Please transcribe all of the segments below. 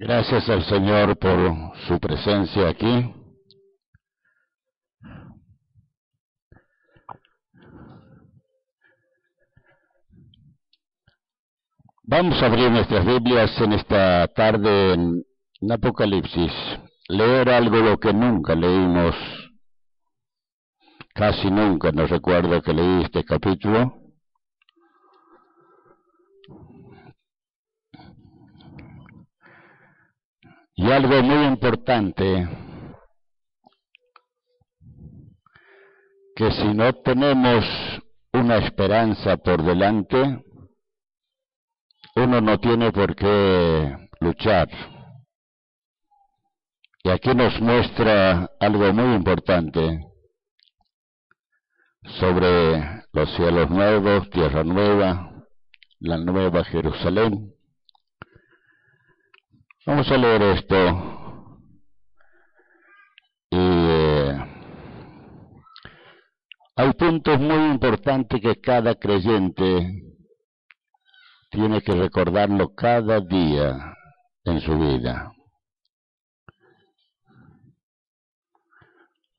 Gracias al Señor por su presencia aquí. Vamos a abrir nuestras Biblias en esta tarde en, Apocalipsis. Leer algo lo que nunca leímos, casi nunca, no recuerdo que leí este capítulo. Y algo muy importante, que si no tenemos una esperanza por delante, uno no tiene por qué luchar. Y aquí nos muestra algo muy importante sobre los cielos nuevos, tierra nueva, la nueva Jerusalén. Vamos a leer esto. Y eh, hay puntos muy importantes que cada creyente tiene que recordarlo cada día en su vida.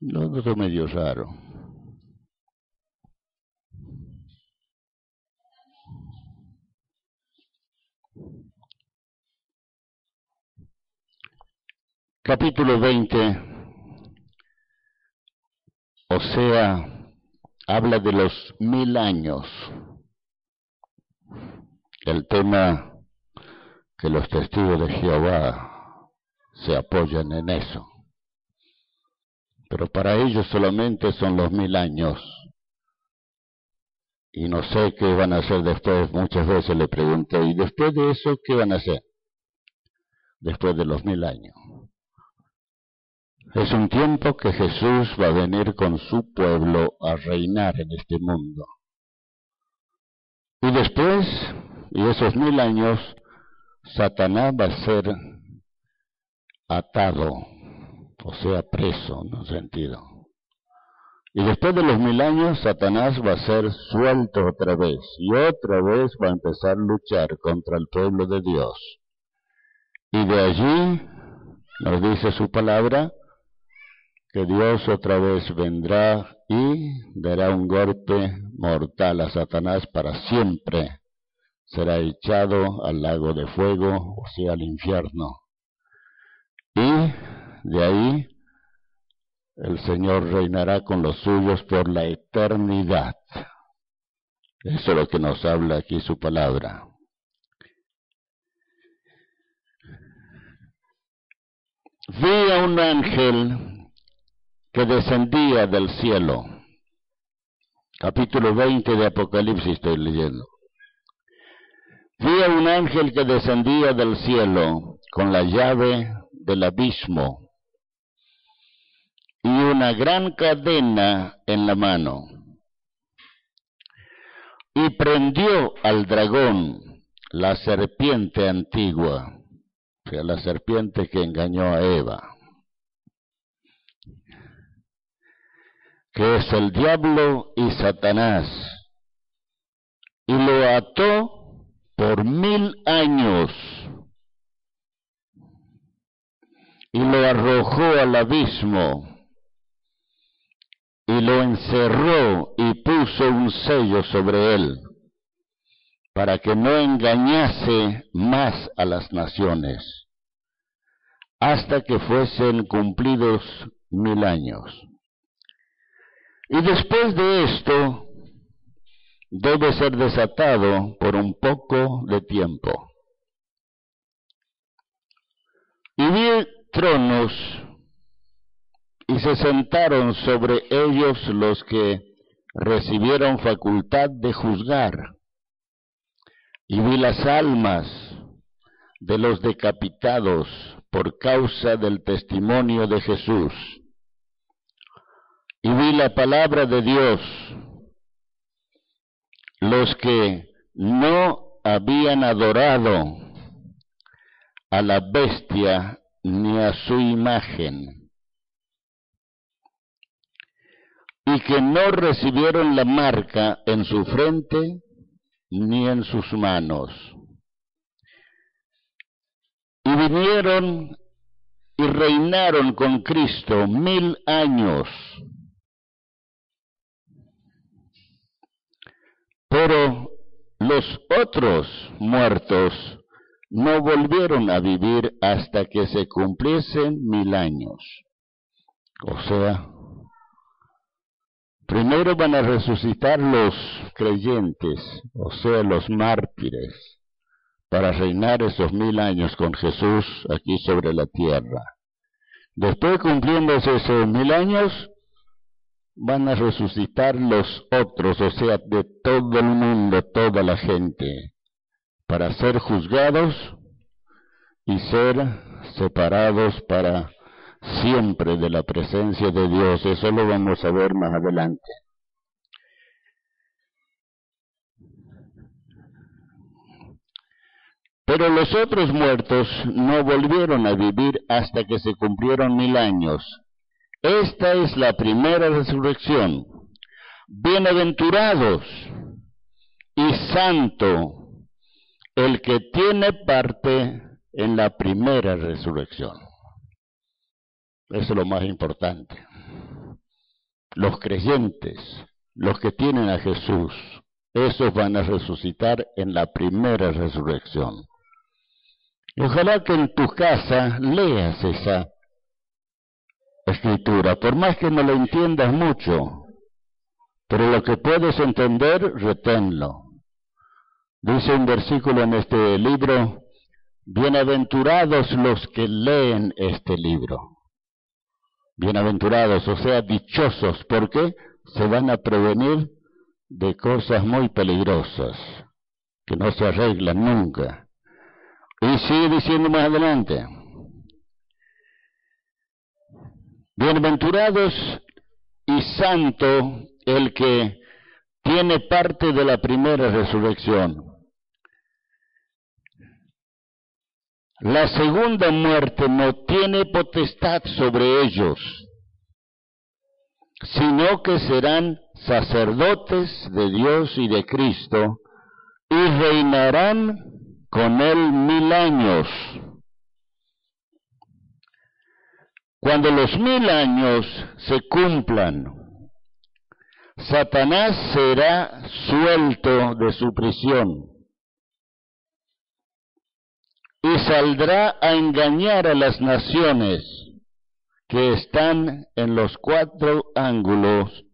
No, no es medio raro. Capítulo 20, o sea, habla de los mil años, el tema que los testigos de Jehová se apoyan en eso. Pero para ellos solamente son los mil años. Y no sé qué van a hacer después. Muchas veces le pregunté, ¿y después de eso qué van a hacer? Después de los mil años. Es un tiempo que Jesús va a venir con su pueblo a reinar en este mundo. Y después, y esos mil años, Satanás va a ser atado, o sea, preso, en un sentido. Y después de los mil años, Satanás va a ser suelto otra vez, y otra vez va a empezar a luchar contra el pueblo de Dios. Y de allí, nos dice su palabra, que Dios otra vez vendrá y dará un golpe mortal a Satanás para siempre. Será echado al lago de fuego, o sea, al infierno. Y de ahí el Señor reinará con los suyos por la eternidad. Eso es lo que nos habla aquí su palabra. Vi a un ángel que descendía del cielo. Capítulo 20 de Apocalipsis estoy leyendo. Vi a un ángel que descendía del cielo con la llave del abismo y una gran cadena en la mano. Y prendió al dragón, la serpiente antigua, o sea, la serpiente que engañó a Eva. Que es el diablo y Satanás, y lo ató por mil años y lo arrojó al abismo y lo encerró y puso un sello sobre él para que no engañase más a las naciones hasta que fuesen cumplidos mil años. Y después de esto, debe ser desatado por un poco de tiempo. Y vi tronos y se sentaron sobre ellos los que recibieron facultad de juzgar. y vi las almas de los decapitados por causa del testimonio de Jesús. Y vi la palabra de Dios, los que no habían adorado a la bestia ni a su imagen, y que no recibieron la marca en su frente ni en sus manos. Y vinieron y reinaron con Cristo mil años. Pero los otros muertos no volvieron a vivir hasta que se cumpliesen mil años. O sea, primero van a resucitar los creyentes, o sea, los mártires, para reinar esos mil años con Jesús aquí sobre la tierra. Después cumpliéndose esos mil años, van a resucitar los otros, o sea, de todo el mundo, toda la gente, para ser juzgados y ser separados para siempre de la presencia de Dios. Eso lo vamos a ver más adelante. Pero los otros muertos no volvieron a vivir hasta que se cumplieron mil años. Esta es la primera resurrección. Bienaventurados y santo el que tiene parte en la primera resurrección. Eso es lo más importante. Los creyentes, los que tienen a Jesús, esos van a resucitar en la primera resurrección. Ojalá que en tu casa leas esa escritura, por más que no lo entiendas mucho, pero lo que puedes entender, reténlo. Dice un versículo en este libro, bienaventurados los que leen este libro. Bienaventurados, o sea, dichosos, porque se van a prevenir de cosas muy peligrosas, que no se arreglan nunca. Y sigue diciendo más adelante, bienaventurados y santo el que tiene parte de la primera resurrección. La segunda muerte no tiene potestad sobre ellos, sino que serán sacerdotes de Dios y de Cristo y reinarán con él mil años. Cuando los mil años se cumplan, Satanás será suelto de su prisión y saldrá a engañar a las naciones que están en los cuatro ángulos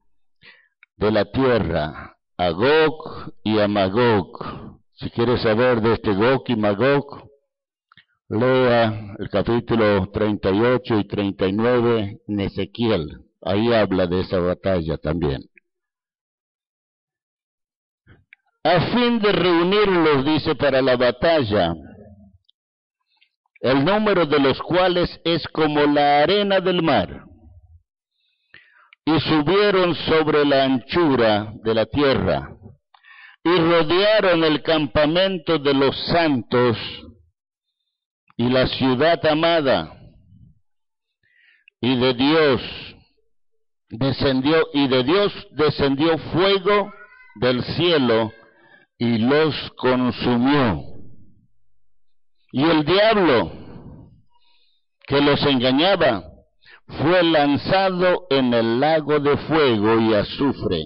de la tierra, a Gog y a Magog. Si quieres saber de este Gog y Magog, lea el capítulo 38 y 39 en Ezequiel. Ahí habla de esa batalla también. A fin de reunirlos, dice, para la batalla, el número de los cuales es como la arena del mar. Y subieron sobre la anchura de la tierra y rodearon el campamento de los santos y la ciudad amada. Y de Dios descendió y de Dios descendió fuego del cielo y los consumió. Y el diablo que los engañaba fue lanzado en el lago de fuego y azufre,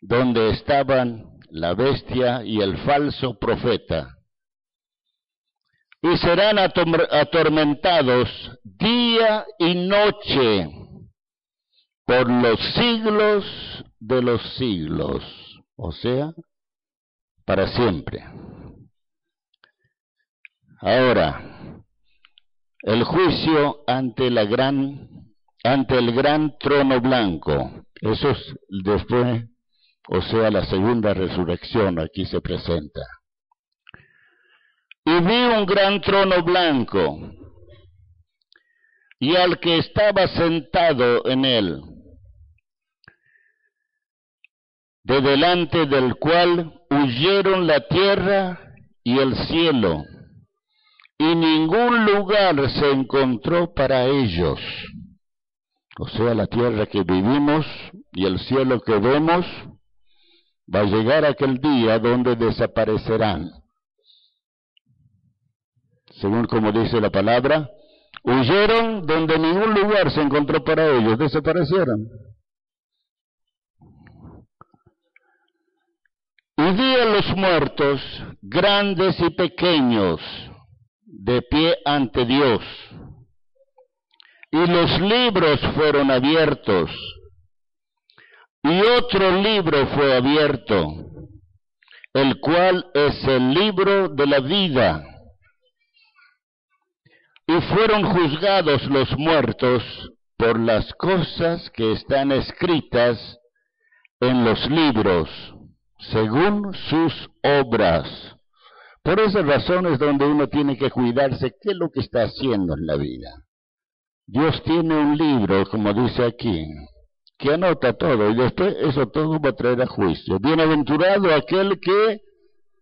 donde estaban la bestia y el falso profeta. Y serán atormentados día y noche por los siglos de los siglos, o sea, para siempre. Ahora, el juicio ante la gran ante el gran trono blanco. Eso es después, o sea, la segunda resurrección aquí se presenta. Y vi un gran trono blanco y al que estaba sentado en él, de delante del cual huyeron la tierra y el cielo, y ningún lugar se encontró para ellos. O sea, la tierra que vivimos y el cielo que vemos, va a llegar aquel día donde desaparecerán. Según como dice la palabra, huyeron donde ningún lugar se encontró para ellos, desaparecieron. Y vi a los muertos, grandes y pequeños, de pie ante Dios. Y los libros fueron abiertos. Y otro libro fue abierto, el cual es el libro de la vida. Y fueron juzgados los muertos por las cosas que están escritas en los libros según sus obras. Por esas razones donde uno tiene que cuidarse qué es lo que está haciendo en la vida. Dios tiene un libro, como dice aquí, que anota todo y después eso todo va a traer a juicio. Bienaventurado aquel que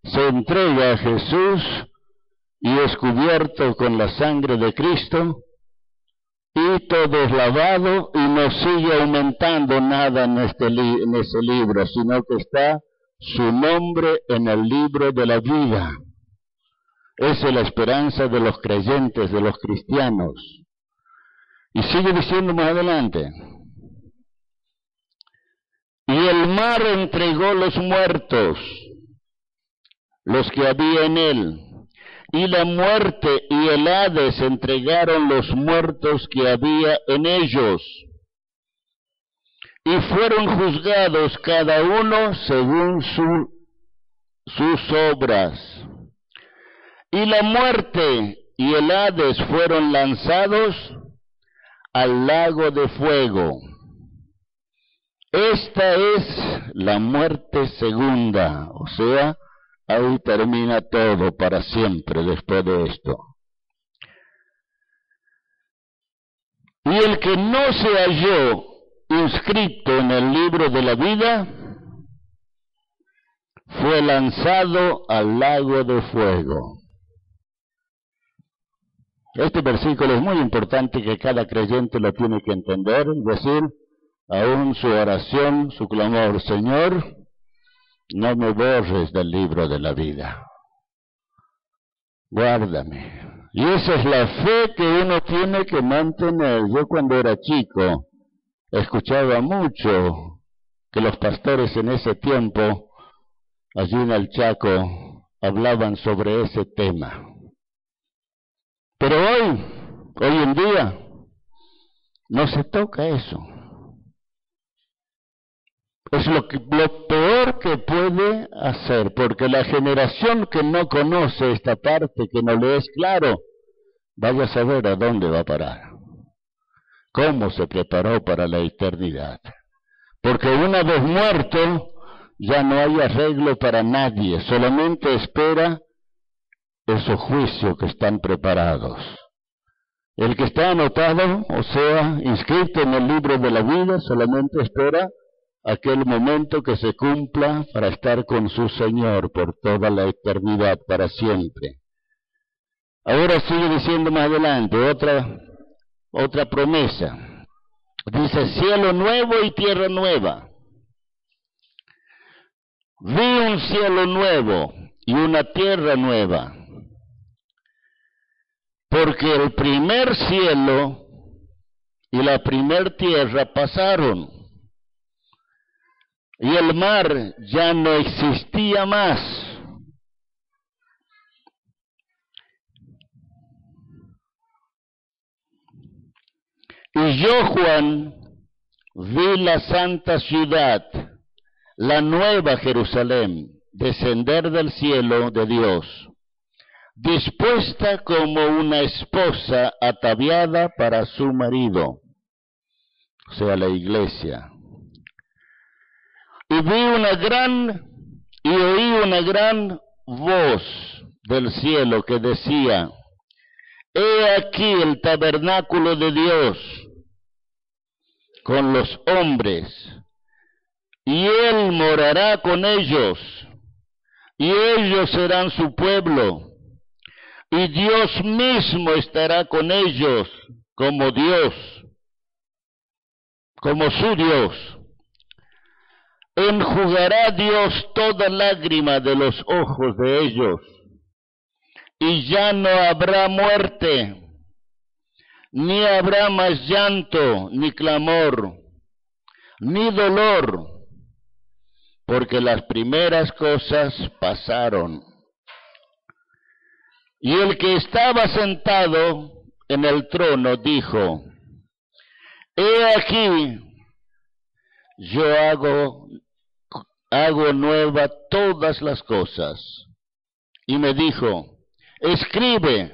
se entrega a Jesús y es cubierto con la sangre de Cristo y todo es lavado y no sigue aumentando nada en, este en ese libro, sino que está su nombre en el libro de la vida. Esa es la esperanza de los creyentes, de los cristianos. Y sigue diciendo más adelante. Y el mar entregó los muertos, los que había en él. Y la muerte y el Hades entregaron los muertos que había en ellos y fueron juzgados cada uno según sus obras. Y la muerte y el Hades fueron lanzados al lago de fuego. Esta es la muerte segunda, o sea, ahí termina todo para siempre después de esto. Y el que no se halló inscrito en el libro de la vida, fue lanzado al lago de fuego. Este versículo es muy importante que cada creyente lo tiene que entender, decir, aún su oración, su clamor, Señor, no me borres del libro de la vida. Guárdame. Y esa es la fe que uno tiene que mantener. Yo cuando era chico, escuchaba mucho que los pastores en ese tiempo, allí en el Chaco, hablaban sobre ese tema. Pero hoy, hoy en día, no se toca eso. Es lo, que, lo peor que puede hacer, porque la generación que no conoce esta parte, que no le es claro, vaya a saber a dónde va a parar cómo se preparó para la eternidad. Porque una vez muerto, ya no hay arreglo para nadie, solamente espera esos juicios que están preparados. El que está anotado, o sea, inscrito en el libro de la vida, solamente espera aquel momento que se cumpla para estar con su Señor por toda la eternidad, para siempre. Ahora sigue diciendo más adelante, otra otra promesa. Dice cielo nuevo y tierra nueva. Vi un cielo nuevo y una tierra nueva. Porque el primer cielo y la primer tierra pasaron. Y el mar ya no existía más. Y yo, Juan, vi la santa ciudad, la nueva Jerusalén, descender del cielo de Dios, dispuesta como una esposa ataviada para su marido, o sea, la iglesia. Y vi una gran, y oí una gran voz del cielo que decía, He aquí el tabernáculo de Dios con los hombres, y Él morará con ellos, y ellos serán su pueblo, y Dios mismo estará con ellos como Dios, como su Dios. Enjugará Dios toda lágrima de los ojos de ellos, y ya no habrá muerte, ni habrá más llanto, ni clamor, ni dolor, porque las primeras cosas pasaron. Y el que estaba sentado en el trono dijo, He aquí, yo hago hago nueva todas las cosas. Y me dijo, escribe,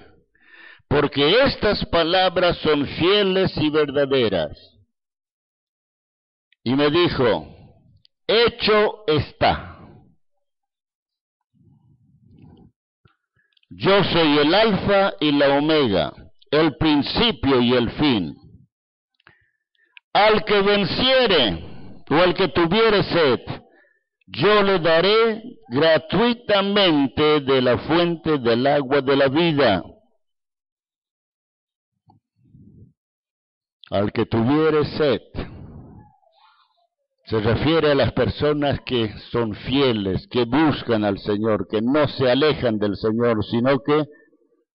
porque estas palabras son fieles y verdaderas. Y me dijo, hecho está. Yo soy el alfa y la omega, el principio y el fin. Al que venciere, o al que tuviere sed, yo le daré gratuitamente de la fuente del agua de la vida. Al que tuviere sed, se refiere a las personas que son fieles, que buscan al Señor, que no se alejan del Señor, sino que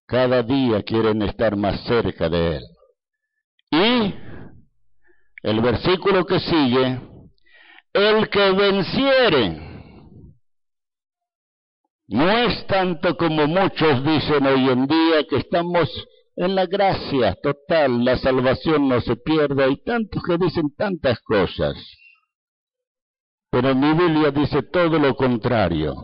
cada día quieren estar más cerca de Él. Y el versículo que sigue el que venciere. No es tanto como muchos dicen hoy en día que estamos en la gracia total, la salvación no se pierde, hay tantos que dicen tantas cosas. Pero mi Biblia dice todo lo contrario,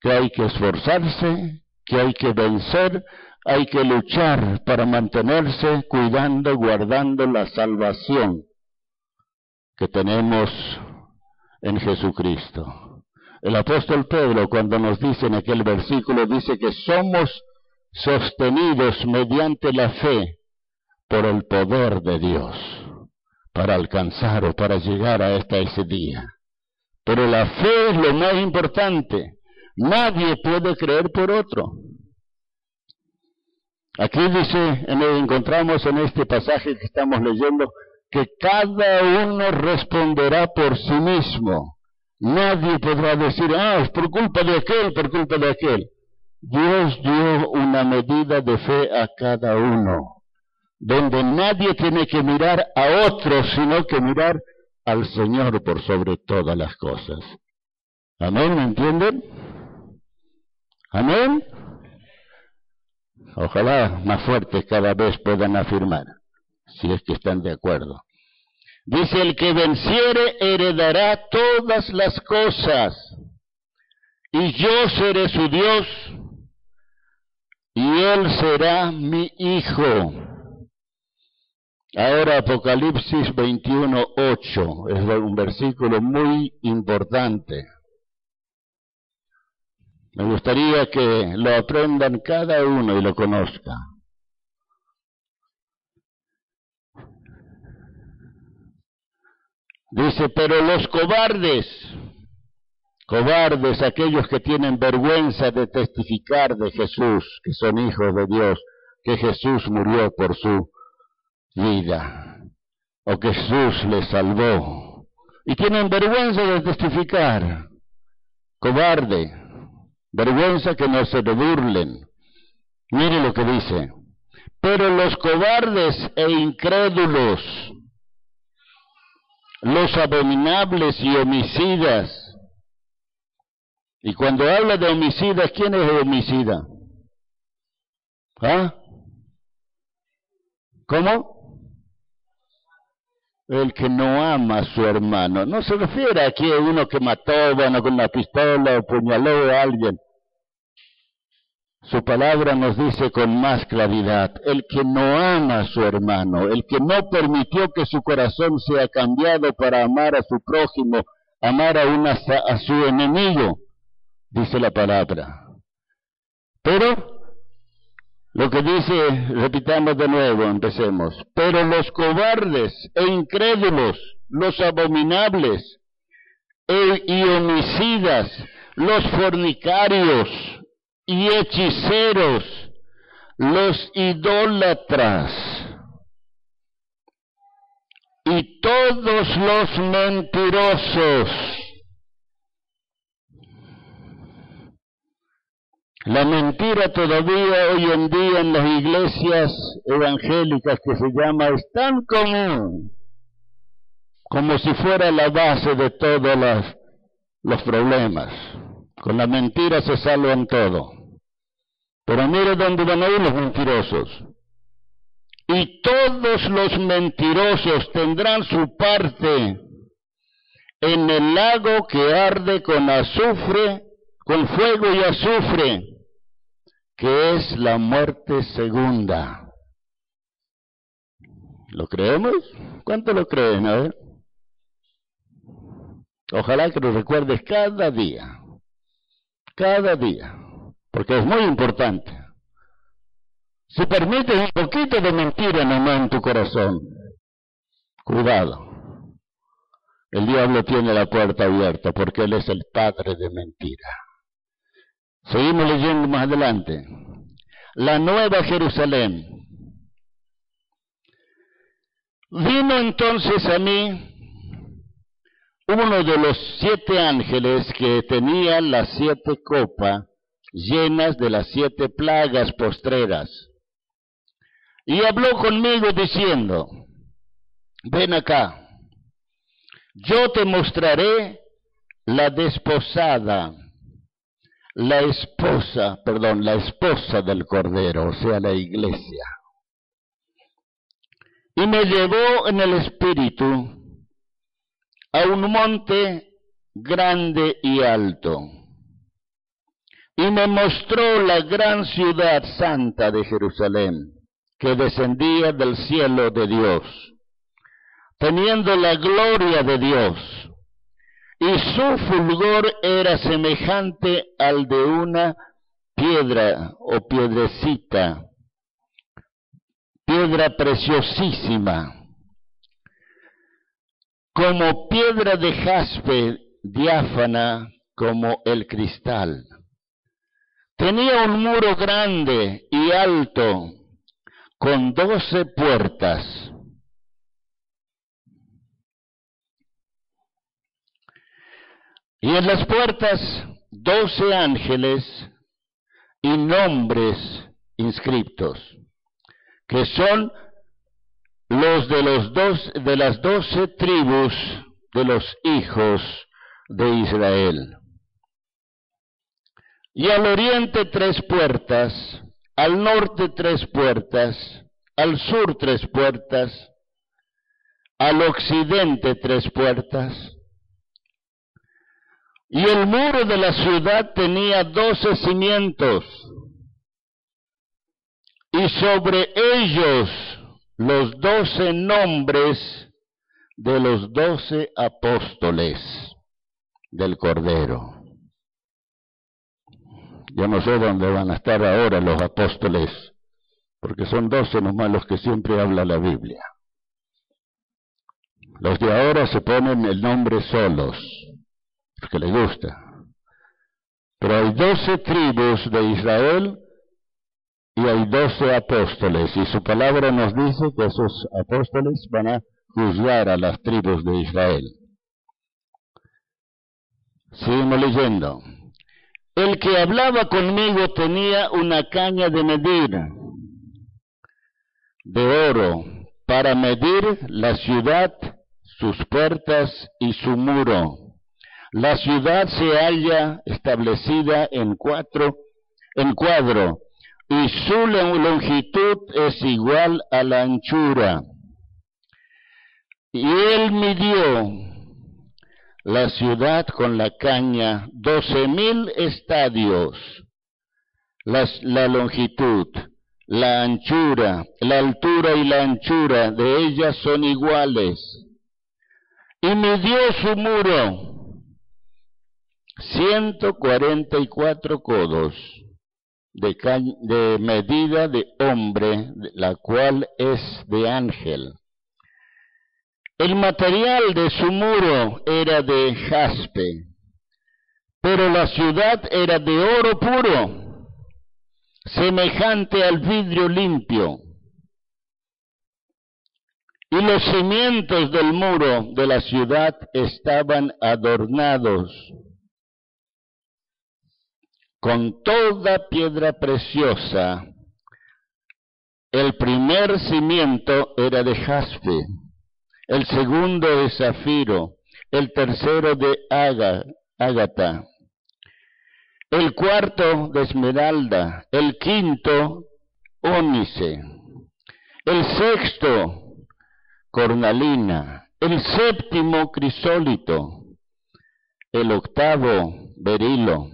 que hay que esforzarse, que hay que vencer, hay que luchar para mantenerse cuidando, guardando la salvación que tenemos en Jesucristo. El apóstol Pedro cuando nos dice en aquel versículo dice que somos sostenidos mediante la fe por el poder de Dios para alcanzar o para llegar a esta ese día. Pero la fe es lo más importante. Nadie puede creer por otro. Aquí dice, encontramos en este pasaje que estamos leyendo, que cada uno responderá por sí mismo. Nadie podrá decir, ah, es por culpa de aquel, por culpa de aquel. Dios dio una medida de fe a cada uno, donde nadie tiene que mirar a otro, sino que mirar al Señor por sobre todas las cosas. Amén, ¿me entienden? Amén. Ojalá más fuertes cada vez puedan afirmar si es que están de acuerdo. Dice, el que venciere heredará todas las cosas, y yo seré su Dios, y él será mi hijo. Ahora Apocalipsis 21.8 es un versículo muy importante. Me gustaría que lo aprendan cada uno y lo conozcan. Dice, pero los cobardes, cobardes, aquellos que tienen vergüenza de testificar de Jesús, que son hijos de Dios, que Jesús murió por su vida, o que Jesús les salvó, y tienen vergüenza de testificar, cobarde, vergüenza que no se le burlen. Mire lo que dice, pero los cobardes e incrédulos, los abominables y homicidas. Y cuando habla de homicidas, ¿quién es el homicida? ¿Ah? ¿Cómo? El que no ama a su hermano. No se refiere aquí a uno que mató, bueno, con una pistola o puñaló a alguien. Su palabra nos dice con más claridad, el que no ama a su hermano, el que no permitió que su corazón sea cambiado para amar a su prójimo, amar a, una, a su enemigo, dice la palabra. Pero, lo que dice, repitamos de nuevo, empecemos, pero los cobardes e incrédulos, los abominables e, y homicidas, los fornicarios y hechiceros, los idólatras y todos los mentirosos. La mentira todavía hoy en día en las iglesias evangélicas que se llama es tan común como si fuera la base de todos los, problemas. Con la mentira se salvan todo. Pero mire dónde van a ir los mentirosos. Y todos los mentirosos tendrán su parte en el lago que arde con azufre, con fuego y azufre, que es la muerte segunda. ¿Lo creemos? ¿Cuánto lo creen? A ver. Ojalá que lo recuerdes cada día. Cada día porque es muy importante. Si permites un poquito de mentira nomás en tu corazón, cuidado. El diablo tiene la puerta abierta porque él es el padre de mentira. Seguimos leyendo más adelante. La nueva Jerusalén. Vino entonces a mí uno de los siete ángeles que tenía las siete copas llenas de las siete plagas postreras. Y habló conmigo diciendo, ven acá, yo te mostraré la desposada, la esposa, perdón, la esposa del Cordero, o sea, la iglesia. Y me llevó en el espíritu a un monte grande y alto y me mostró la gran ciudad santa de Jerusalén, que descendía del cielo de Dios, teniendo la gloria de Dios, y su fulgor era semejante al de una piedra o piedrecita, piedra preciosísima, como piedra de jaspe diáfana como el cristal Tenía un muro grande y alto con doce puertas. Y en las puertas doce ángeles y nombres inscriptos, que son los de los de las doce tribus de los hijos de Israel. Y al oriente tres puertas, al norte tres puertas, al sur tres puertas, al occidente tres puertas. Y el muro de la ciudad tenía doce cimientos, y sobre ellos los doce nombres de los doce apóstoles del Cordero. Yo no sé dónde van a estar ahora los apóstoles, porque son doce nomás los que siempre habla la Biblia. Los de ahora se ponen el nombre solos, porque les gusta. Pero hay doce tribus de Israel y hay doce apóstoles, y su palabra nos dice que esos apóstoles van a juzgar a las tribus de Israel. Seguimos leyendo. El que hablaba conmigo tenía una caña de medir de oro para medir la ciudad, sus puertas y su muro. La ciudad se halla establecida en cuatro, en cuadro, y su longitud es igual a la anchura. Y él midió la ciudad con la caña, doce mil estadios, la longitud, la anchura, la altura y la anchura de ellas son iguales. Y midió su muro, ciento cuarenta y cuatro codos, de, de medida de hombre, la cual es de ángel. El material de su muro era de jaspe, pero la ciudad era de oro puro, semejante al vidrio limpio. Y los cimientos del muro de la ciudad estaban adornados con toda piedra preciosa. El primer cimiento era de jaspe, el segundo de zafiro, el tercero de ágata, el cuarto de esmeralda, el quinto ónice, el sexto cornalina, el séptimo crisólito, el octavo berilo,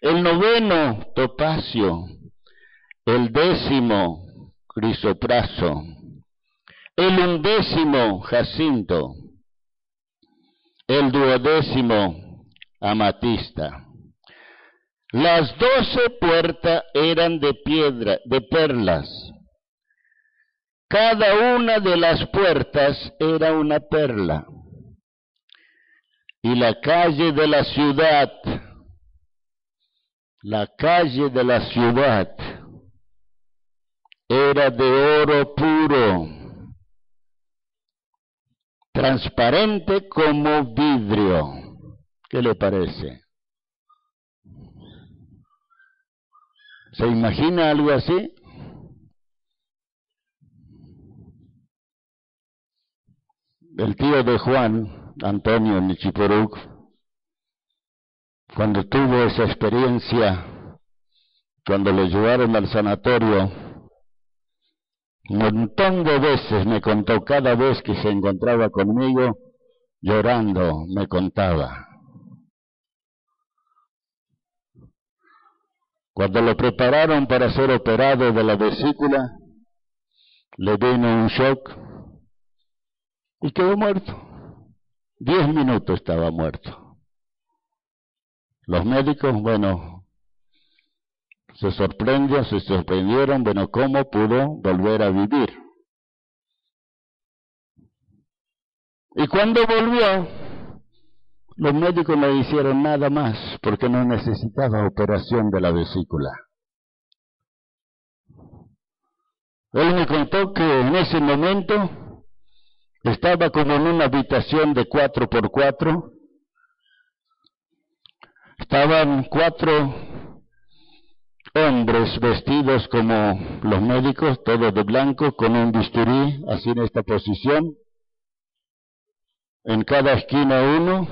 el noveno topacio, el décimo crisopraso, el undécimo jacinto, el duodécimo amatista. Las doce puertas eran de piedra, de perlas, cada una de las puertas era una perla. Y la calle de la ciudad, la calle de la ciudad era de oro puro, transparente como vidrio. ¿Qué le parece? ¿Se imagina algo así? el tío de Juan, Antonio Nichiporuk, cuando tuvo esa experiencia, cuando lo llevaron al sanatorio, montón de veces me contó, cada vez que se encontraba conmigo, llorando, me contaba. Cuando lo prepararon para ser operado de la vesícula, le vino un shock y quedó muerto. Diez minutos estaba muerto. Los médicos, bueno, se sorprendieron, se sorprendieron, bueno, ¿cómo pudo volver a vivir? Y cuando volvió, los médicos no hicieron nada más porque no necesitaba operación de la vesícula. Él me contó que en ese momento estaba como en una habitación de cuatro por cuatro. Estaban cuatro hombres vestidos como los médicos, todos de blanco, con un bisturí, así en esta posición. En cada esquina uno.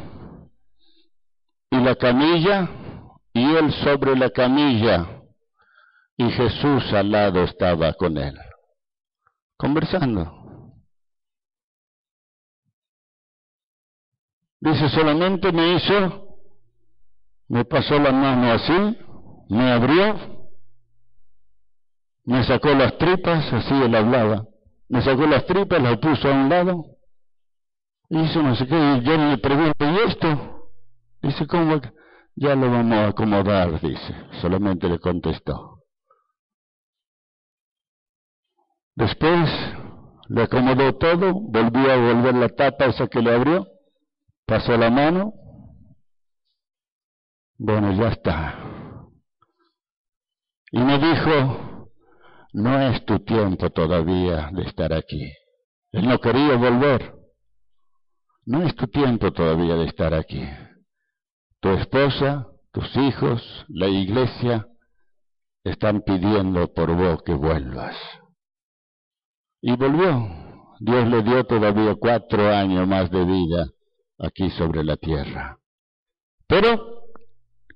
Y la camilla, y él sobre la camilla. Y Jesús al lado estaba con él, conversando. Dice, solamente me hizo, me pasó la mano así, me abrió, me sacó las tripas, así él hablaba, me sacó las tripas, las puso a un lado, hizo no sé qué, y yo le pregunto, ¿y esto? Dice, ¿cómo? Ya lo vamos a acomodar, dice, solamente le contestó. Después le acomodó todo, volvió a volver la tapa esa que le abrió, pasó la mano, bueno, ya está. Y me dijo, no es tu tiempo todavía de estar aquí. Él no quería volver. No es tu tiempo todavía de estar aquí. Tu esposa, tus hijos, la iglesia están pidiendo por vos que vuelvas. Y volvió. Dios le dio todavía cuatro años más de vida aquí sobre la tierra. Pero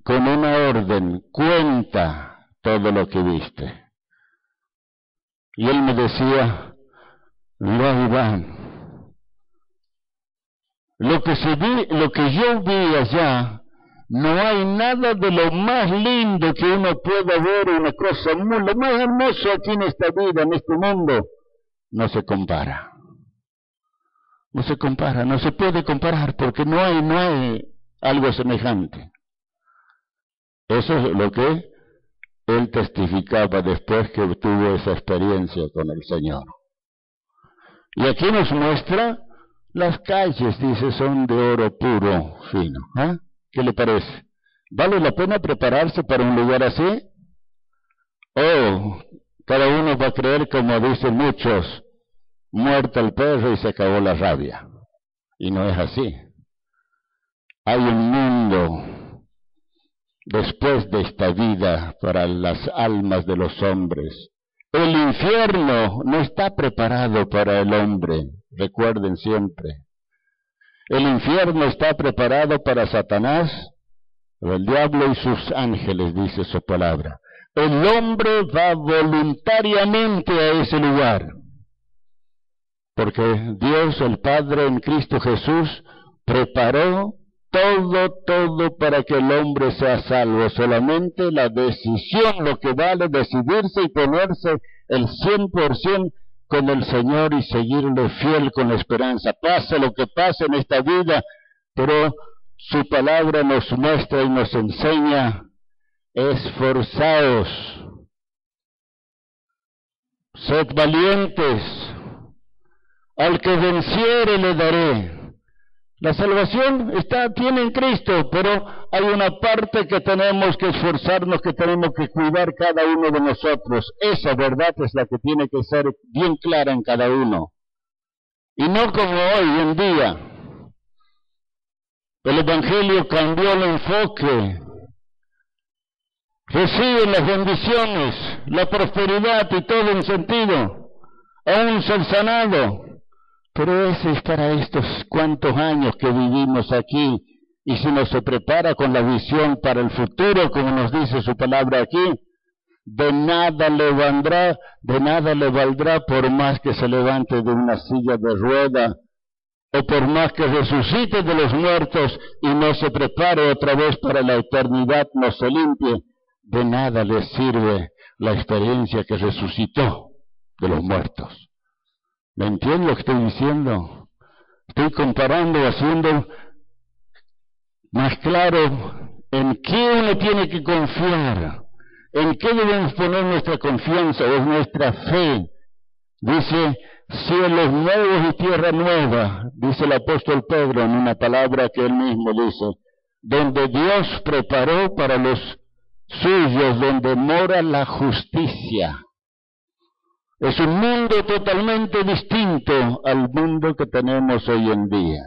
con una orden, cuenta todo lo que viste. Y él me decía, no Iván, lo que, se vi, lo que yo vi allá, no hay nada de lo más lindo que uno pueda ver, una cosa lo más hermoso aquí en esta vida, en este mundo, no se compara. No se compara, no se puede comparar porque no hay, no hay algo semejante. Eso es lo que él testificaba después que tuvo esa experiencia con el Señor. Y aquí nos muestra las calles, dice, son de oro puro, fino. ¿eh? ¿Qué le parece? ¿Vale la pena prepararse para un lugar así? Oh, cada uno va a creer, como dicen muchos, muerto el perro y se acabó la rabia. Y no es así. Hay un mundo después de esta vida para las almas de los hombres. El infierno no está preparado para el hombre, recuerden siempre. El infierno está preparado para Satanás, el diablo y sus ángeles, dice su palabra. El hombre va voluntariamente a ese lugar, porque Dios el Padre en Cristo Jesús preparó todo, todo para que el hombre sea salvo. Solamente la decisión, lo que vale decidirse y ponerse el cien por cien con el Señor y seguirle fiel con la esperanza. Pase lo que pase en esta vida, pero su palabra nos muestra y nos enseña, esforzaos, sed valientes, al que venciere le daré la salvación está, tiene en Cristo, pero hay una parte que tenemos que esforzarnos, que tenemos que cuidar cada uno de nosotros. Esa verdad es la que tiene que ser bien clara en cada uno. Y no como hoy en día. El Evangelio cambió el enfoque. Reciben las bendiciones, la prosperidad y todo en sentido. Aún ser sanado. Pero es para estos cuantos años que vivimos aquí. Y si no se prepara con la visión para el futuro, como nos dice su palabra aquí, de nada le valdrá, de nada le valdrá por más que se levante de una silla de rueda, o por más que resucite de los muertos y no se prepare otra vez para la eternidad, no se limpie, de nada le sirve la experiencia que resucitó de los muertos. ¿Me entiende lo que estoy diciendo? Estoy comparando, haciendo más claro en qué uno tiene que confiar, en qué debemos poner nuestra confianza o nuestra fe. Dice, cielos nuevos y tierra nueva, dice el apóstol Pedro en una palabra que él mismo dice, donde Dios preparó para los suyos, donde mora la justicia. Es un mundo totalmente distinto al mundo que tenemos hoy en día.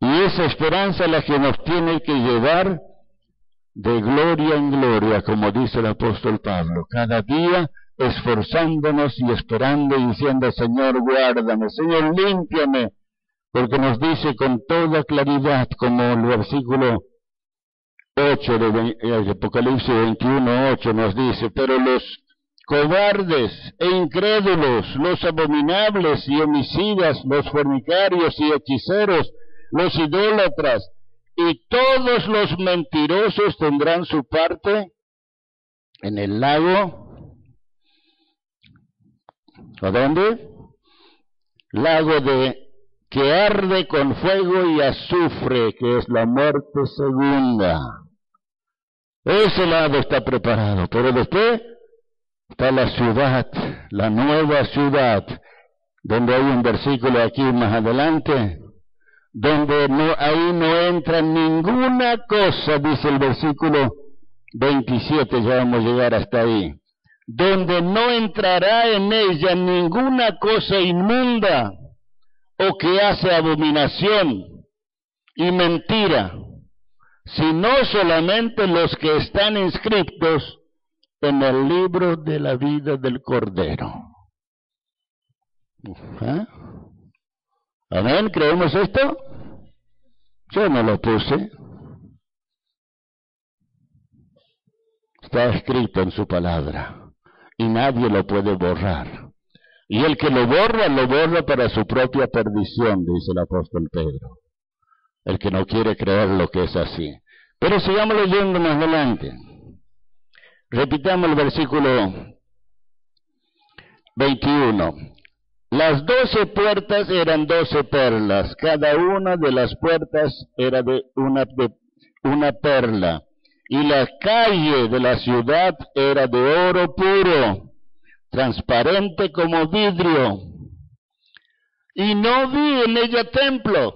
Y esa esperanza es la que nos tiene que llevar de gloria en gloria, como dice el apóstol Pablo, cada día esforzándonos y esperando y diciendo, Señor, guárdame, Señor, límpiame, porque nos dice con toda claridad, como el versículo 8 de Apocalipsis 21, 8 nos dice, pero los cobardes e incrédulos, los abominables y homicidas, los fornicarios y hechiceros, los idólatras, y todos los mentirosos tendrán su parte en el lago. ¿A dónde? Lago de que arde con fuego y azufre, que es la muerte segunda. Ese lado está preparado, pero después está la ciudad, la nueva ciudad, donde hay un versículo aquí más adelante, donde no, ahí no entra ninguna cosa, dice el versículo 27, ya vamos a llegar hasta ahí, donde no entrará en ella ninguna cosa inmunda o que hace abominación y mentira, sino solamente los que están inscritos en el libro de la vida del Cordero. ¿Ah? Amén, ¿creemos esto? Yo no lo puse. Está escrito en su palabra y nadie lo puede borrar. Y el que lo borra, lo borra para su propia perdición, dice el apóstol Pedro. El que no quiere creer lo que es así. Pero sigamos leyendo más adelante. Repitamos el versículo 21. Las doce puertas eran doce perlas, cada una de las puertas era de una, de una perla, y la calle de la ciudad era de oro puro, transparente como vidrio, y no vi en ella templo.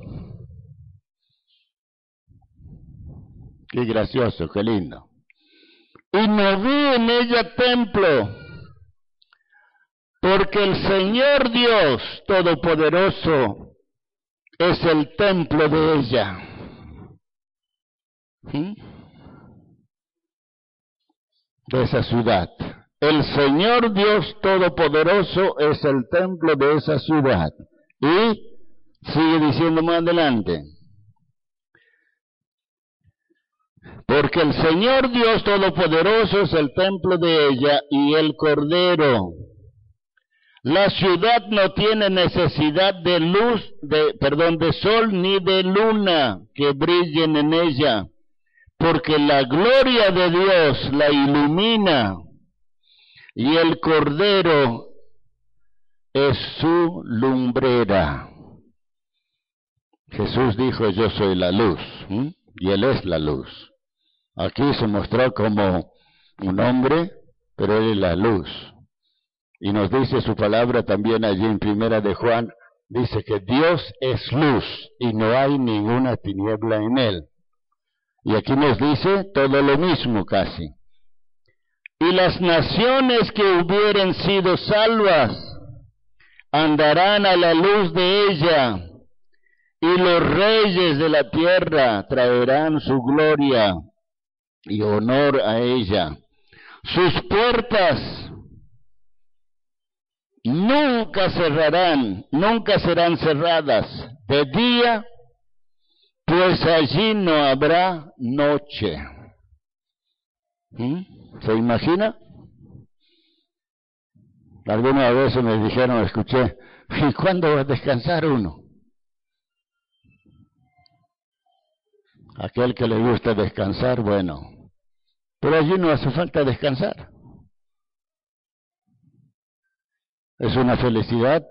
Qué gracioso, qué lindo. Y no vi en ella templo, porque el Señor Dios Todopoderoso es el templo de ella. De esa ciudad. El Señor Dios Todopoderoso es el templo de esa ciudad. Y sigue diciendo más adelante. Porque el Señor Dios Todopoderoso es el templo de ella y el Cordero. La ciudad no tiene necesidad de luz, de, perdón, de sol ni de luna que brillen en ella, porque la gloria de Dios la ilumina y el Cordero es su lumbrera. Jesús dijo, yo soy la luz, y Él es la luz. Aquí se mostró como un hombre, pero Él es la luz. Y nos dice su palabra también allí en Primera de Juan, dice que Dios es luz y no hay ninguna tiniebla en él. Y aquí nos dice todo lo mismo casi. Y las naciones que hubieren sido salvas andarán a la luz de ella, y los reyes de la tierra traerán su gloria y honor a ella. Sus puertas nunca cerrarán, nunca serán cerradas de día, pues allí no habrá noche. ¿Mm? ¿Se imagina? Algunas veces me dijeron, escuché, ¿y cuándo va a descansar uno? Aquel que le gusta descansar, bueno, pero allí no hace falta descansar. Es una felicidad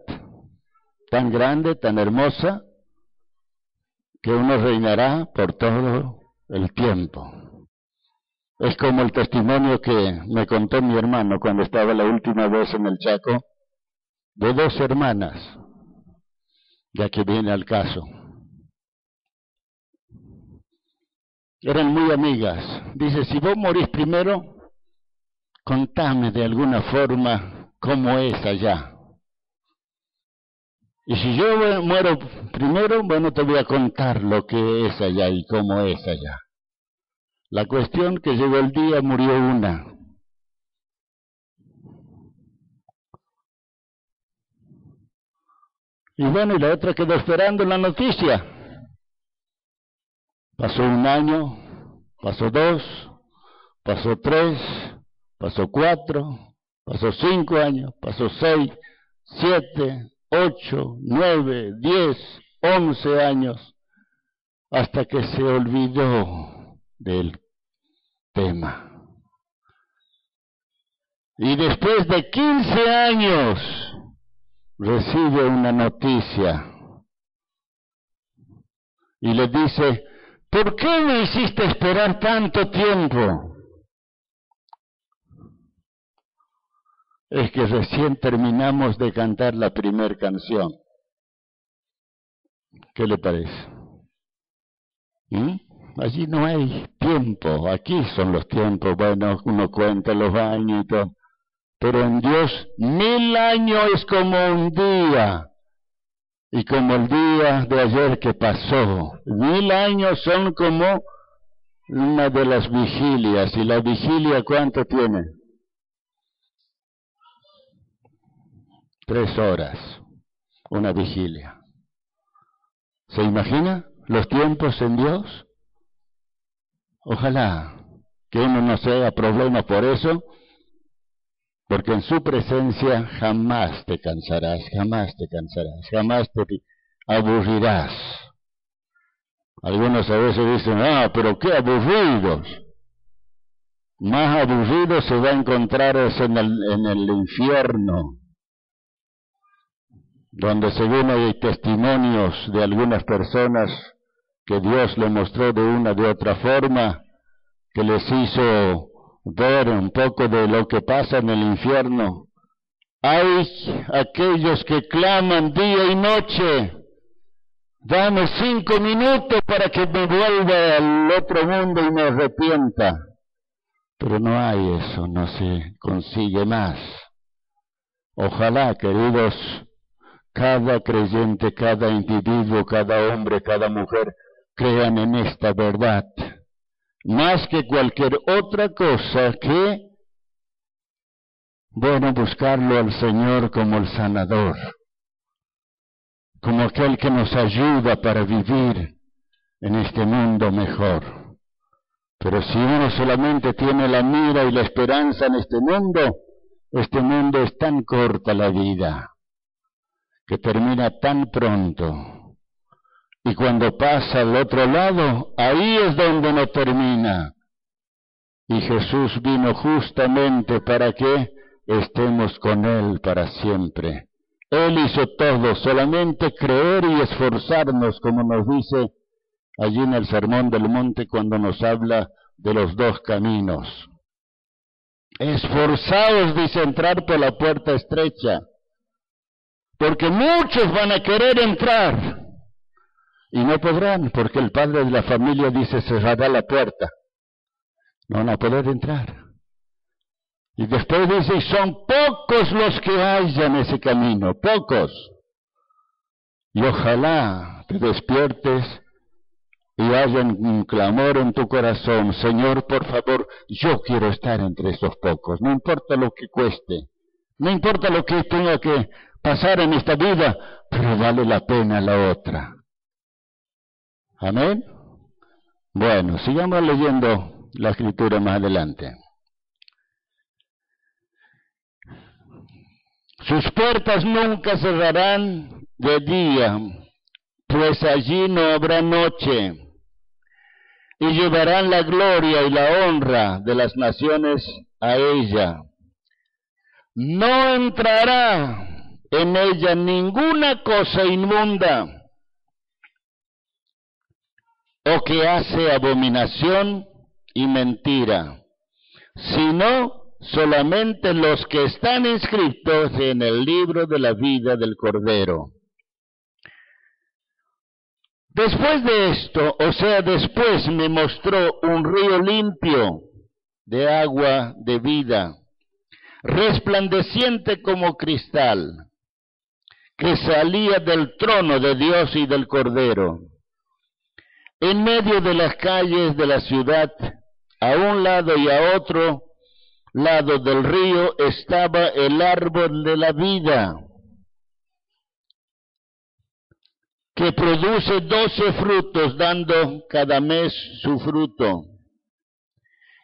tan grande, tan hermosa, que uno reinará por todo el tiempo. Es como el testimonio que me contó mi hermano cuando estaba la última vez en el Chaco, de dos hermanas, ya que viene al caso. Eran muy amigas. Dice, si vos morís primero, contame de alguna forma cómo es allá. Y si yo muero primero, bueno, te voy a contar lo que es allá y cómo es allá. La cuestión que llegó el día, murió una. Y bueno, y la otra quedó esperando la noticia. Pasó un año, pasó dos, pasó tres, pasó cuatro, Pasó cinco años, pasó seis, siete, ocho, nueve, diez, once años, hasta que se olvidó del tema. Y después de quince años recibe una noticia y le dice, ¿por qué me hiciste esperar tanto tiempo? es que recién terminamos de cantar la primera canción. ¿Qué le parece? ¿Mm? Allí no hay tiempo, aquí son los tiempos, bueno, uno cuenta los años y todo, pero en Dios mil años es como un día, y como el día de ayer que pasó, mil años son como una de las vigilias, y la vigilia ¿cuánto tiene? tres horas, una vigilia. ¿Se imagina los tiempos en Dios? Ojalá que uno no sea problema por eso, porque en su presencia jamás te cansarás, jamás te cansarás, jamás te aburrirás. Algunos a veces dicen, ah, pero qué aburridos. Más aburridos se va a encontrar en el, en el infierno donde según hay testimonios de algunas personas que Dios le mostró de una de otra forma, que les hizo ver un poco de lo que pasa en el infierno. Hay aquellos que claman día y noche, dame cinco minutos para que me vuelva al otro mundo y me arrepienta. Pero no hay eso, no se consigue más. Ojalá, queridos, cada creyente, cada individuo, cada hombre, cada mujer, crean en esta verdad, más que cualquier otra cosa que, bueno, buscarlo al Señor como el sanador, como aquel que nos ayuda para vivir en este mundo mejor. Pero si uno solamente tiene la mira y la esperanza en este mundo, este mundo es tan corta la vida, que termina tan pronto. Y cuando pasa al otro lado, ahí es donde no termina. Y Jesús vino justamente para que estemos con Él para siempre. Él hizo todo, solamente creer y esforzarnos, como nos dice allí en el Sermón del Monte cuando nos habla de los dos caminos. Esforzados, dice, entrar por la puerta estrecha, porque muchos van a querer entrar y no podrán, porque el padre de la familia dice cerrará la puerta. No van a poder entrar. Y después dice, son pocos los que hayan ese camino, pocos. Y ojalá te despiertes y haya un clamor en tu corazón, Señor, por favor, yo quiero estar entre esos pocos, no importa lo que cueste, no importa lo que tenga que pasar en esta vida, pero vale la pena la otra. Amén. Bueno, sigamos leyendo la escritura más adelante. Sus puertas nunca cerrarán de día, pues allí no habrá noche, y llevarán la gloria y la honra de las naciones a ella. No entrará en ella ninguna cosa inmunda que hace abominación y mentira, sino solamente los que están inscritos en el libro de la vida del Cordero. Después de esto, o sea, después me mostró un río limpio de agua de vida, resplandeciente como cristal, que salía del trono de Dios y del Cordero. En medio de las calles de la ciudad, a un lado y a otro lado del río, estaba el árbol de la vida, que produce doce frutos, dando cada mes su fruto.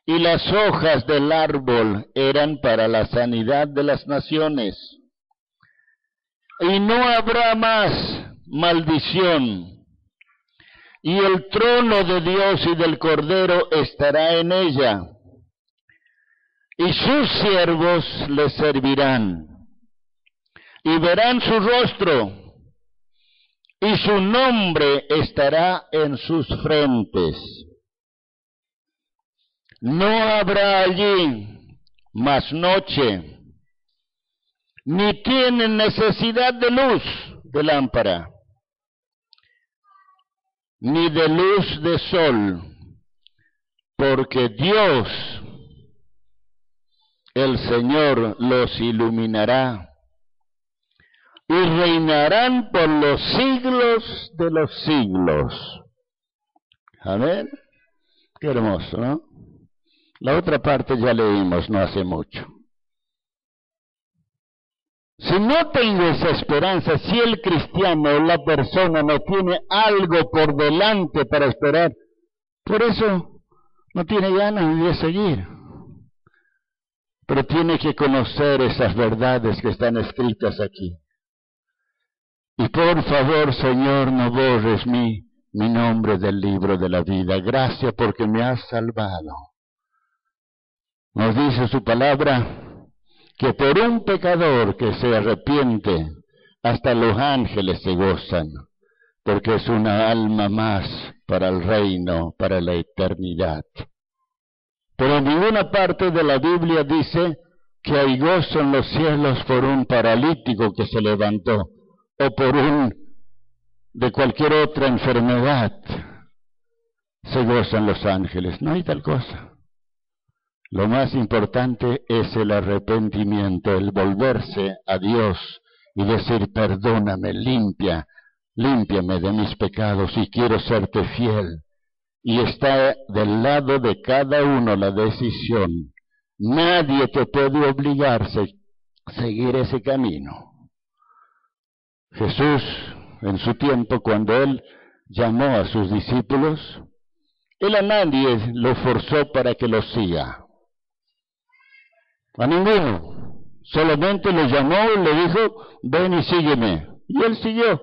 Y las hojas del árbol eran para la sanidad de las naciones y no habrá más maldición. Y el trono de Dios y del Cordero estará en ella, y sus siervos le servirán, y verán su rostro, y su nombre estará en sus frentes. No habrá allí más noche, ni tienen necesidad de luz de lámpara, ni de luz de sol, porque Dios, el Señor, los iluminará y reinarán por los siglos de los siglos. Amén. Qué hermoso, ¿no? La otra parte ya leímos no hace mucho. Si no tengo esa esperanza, si el cristiano o la persona no tiene algo por delante para esperar, por eso no tiene ganas de seguir. Pero tiene que conocer esas verdades que están escritas aquí. Y por favor, Señor, no borres mi, mi nombre del libro de la vida. Gracias porque me has salvado. Nos dice su palabra, que por un pecador que se arrepiente, hasta los ángeles se gozan, porque es una alma más para el reino, para la eternidad. Pero en ninguna parte de la Biblia dice que hay gozo en los cielos por un paralítico que se levantó o por un de cualquier otra enfermedad. Se gozan los ángeles. No hay tal cosa. Lo más importante es el arrepentimiento, el volverse a Dios y decir, perdóname, limpia, límpiame de mis pecados y quiero serte fiel. Y está del lado de cada uno la decisión. Nadie te puede obligarse a seguir ese camino. Jesús, en su tiempo, cuando él llamó a sus discípulos, él a nadie lo forzó para que lo siga. A ninguno. Solamente lo llamó y le dijo, ven y sígueme. Y él siguió.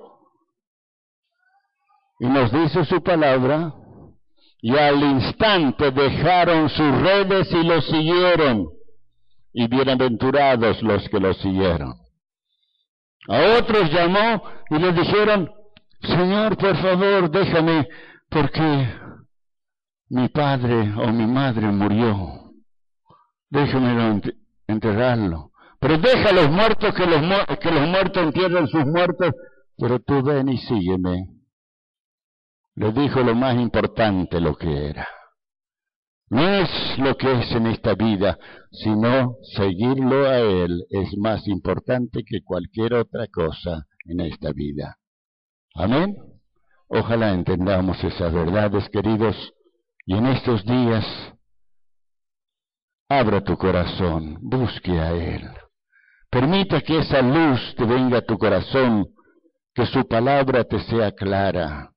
Y nos dice su palabra, y al instante dejaron sus redes y lo siguieron. Y bienaventurados los que lo siguieron. A otros llamó y le dijeron, Señor, por favor, déjame, porque mi padre o mi madre murió. Déjame enterrarlo. Pero deja a los muertos que los, que los muertos entierren sus muertos, pero tú ven y sígueme. Le dijo lo más importante lo que era. No es lo que es en esta vida, sino seguirlo a Él es más importante que cualquier otra cosa en esta vida. Amén. Ojalá entendamos esas verdades, queridos, y en estos días abra tu corazón, busque a Él. Permita que esa luz te venga a tu corazón, que su palabra te sea clara.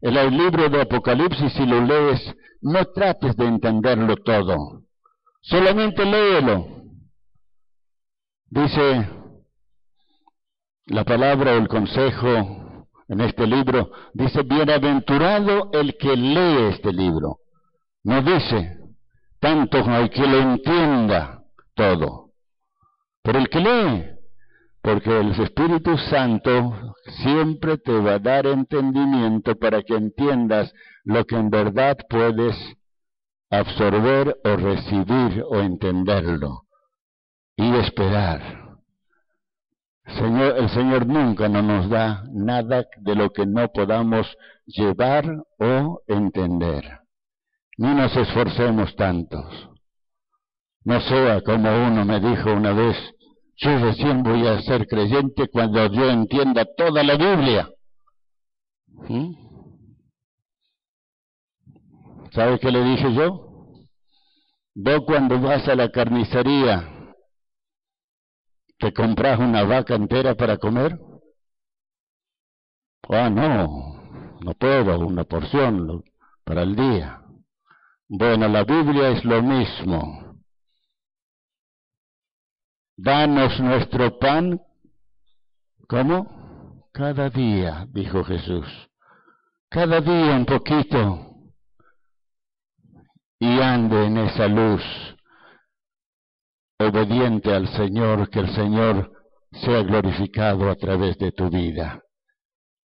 El libro de Apocalipsis, si lo lees, no trates de entenderlo todo. Solamente léelo. Dice la palabra o el consejo en este libro, dice, bienaventurado el que lee este libro. No dice, tanto hay que lo entienda todo. Pero el que lee, porque el Espíritu Santo siempre te va a dar entendimiento para que entiendas lo que en verdad puedes absorber o recibir o entenderlo y esperar. Señor, el Señor nunca no nos da nada de lo que no podamos llevar o entender. Ni nos esforcemos tantos. No sea como uno me dijo una vez, yo recién voy a ser creyente cuando yo entienda toda la Biblia. ¿Sabe qué le dije yo? Vos cuando vas a la carnicería, ¿te compras una vaca entera para comer? Ah, no, no puedo, una porción para el día. Bueno, la Biblia es lo mismo. Danos nuestro pan. ¿Cómo? Cada día, dijo Jesús. Cada día un poquito. Y ande en esa luz, obediente al Señor, que el Señor sea glorificado a través de tu vida.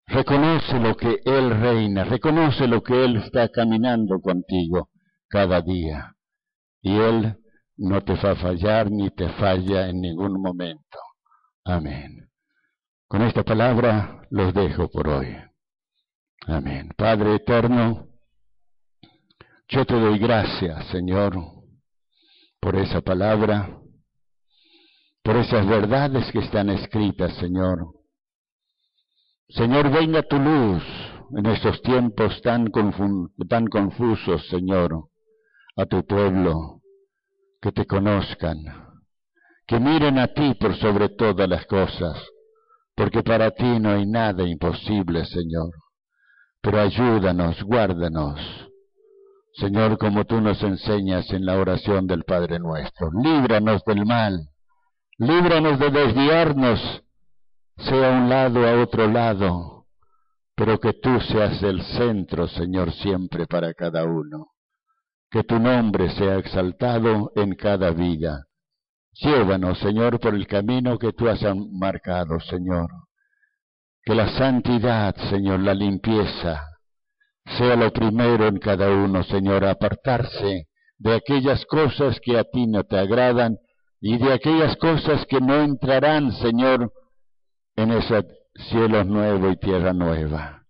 Reconoce lo que Él reina, reconoce lo que Él está caminando contigo cada día. Y Él no te va a fallar ni te falla en ningún momento. Amén. Con esta palabra los dejo por hoy. Amén. Padre eterno, yo te doy gracias, Señor, por esa palabra, por esas verdades que están escritas, Señor. Señor, venga tu luz en estos tiempos tan, tan confusos, Señor, a tu pueblo que te conozcan, que miren a ti por sobre todas las cosas, porque para ti no hay nada imposible, Señor. Pero ayúdanos, guárdanos, Señor, como tú nos enseñas en la oración del Padre nuestro. Líbranos del mal, líbranos de desviarnos, sea un lado a otro lado, pero que tú seas el centro, Señor, siempre para cada uno que tu nombre sea exaltado en cada vida. Llévanos, Señor, por el camino que tú has marcado, Señor. Que la santidad, Señor, la limpieza, sea lo primero en cada uno, Señor, apartarse de aquellas cosas que a ti no te agradan y de aquellas cosas que no entrarán, Señor, en ese cielo nuevo y tierra nueva.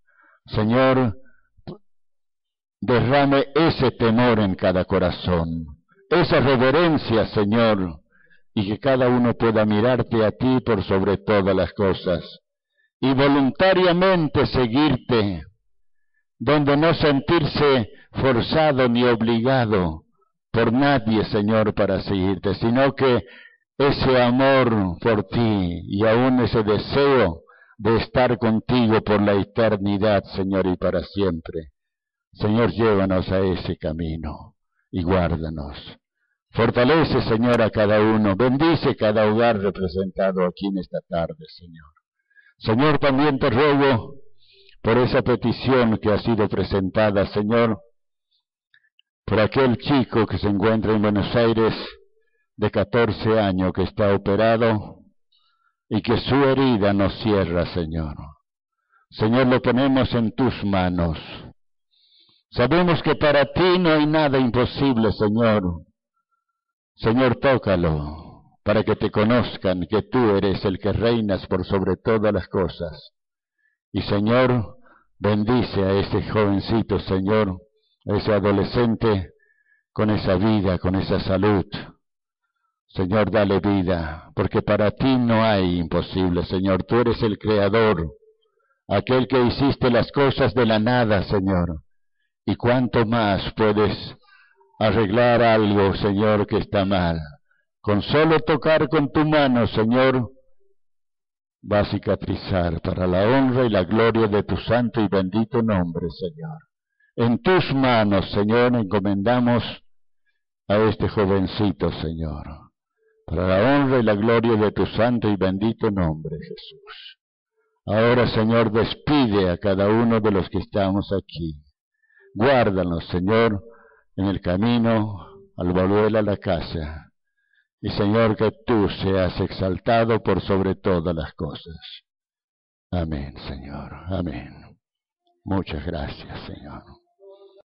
Señor, derrame ese temor en cada corazón, esa reverencia, Señor, y que cada uno pueda mirarte a ti por sobre todas las cosas y voluntariamente seguirte, donde no sentirse forzado ni obligado por nadie, Señor, para seguirte, sino que ese amor por ti y aún ese deseo de estar contigo por la eternidad, Señor, y para siempre. Señor, llévanos a ese camino y guárdanos. Fortalece, Señor, a cada uno. Bendice cada hogar representado aquí en esta tarde, Señor. Señor, también te ruego por esa petición que ha sido presentada, Señor, por aquel chico que se encuentra en Buenos Aires de 14 años que está operado y que su herida no cierra, Señor. Señor, lo ponemos en tus manos. Sabemos que para ti no hay nada imposible, Señor. Señor, tócalo para que te conozcan que tú eres el que reinas por sobre todas las cosas. Y Señor, bendice a ese jovencito, Señor, a ese adolescente con esa vida, con esa salud. Señor, dale vida, porque para ti no hay imposible, Señor. Tú eres el creador, aquel que hiciste las cosas de la nada, Señor. Y cuánto más puedes arreglar algo, Señor, que está mal. Con solo tocar con tu mano, Señor, va a cicatrizar para la honra y la gloria de tu santo y bendito nombre, Señor. En tus manos, Señor, encomendamos a este jovencito, Señor, para la honra y la gloria de tu santo y bendito nombre, Jesús. Ahora, Señor, despide a cada uno de los que estamos aquí. Guárdanos, Señor, en el camino al volver a la casa. Y Señor, que tú seas exaltado por sobre todas las cosas. Amén, Señor. Amén. Muchas gracias, Señor.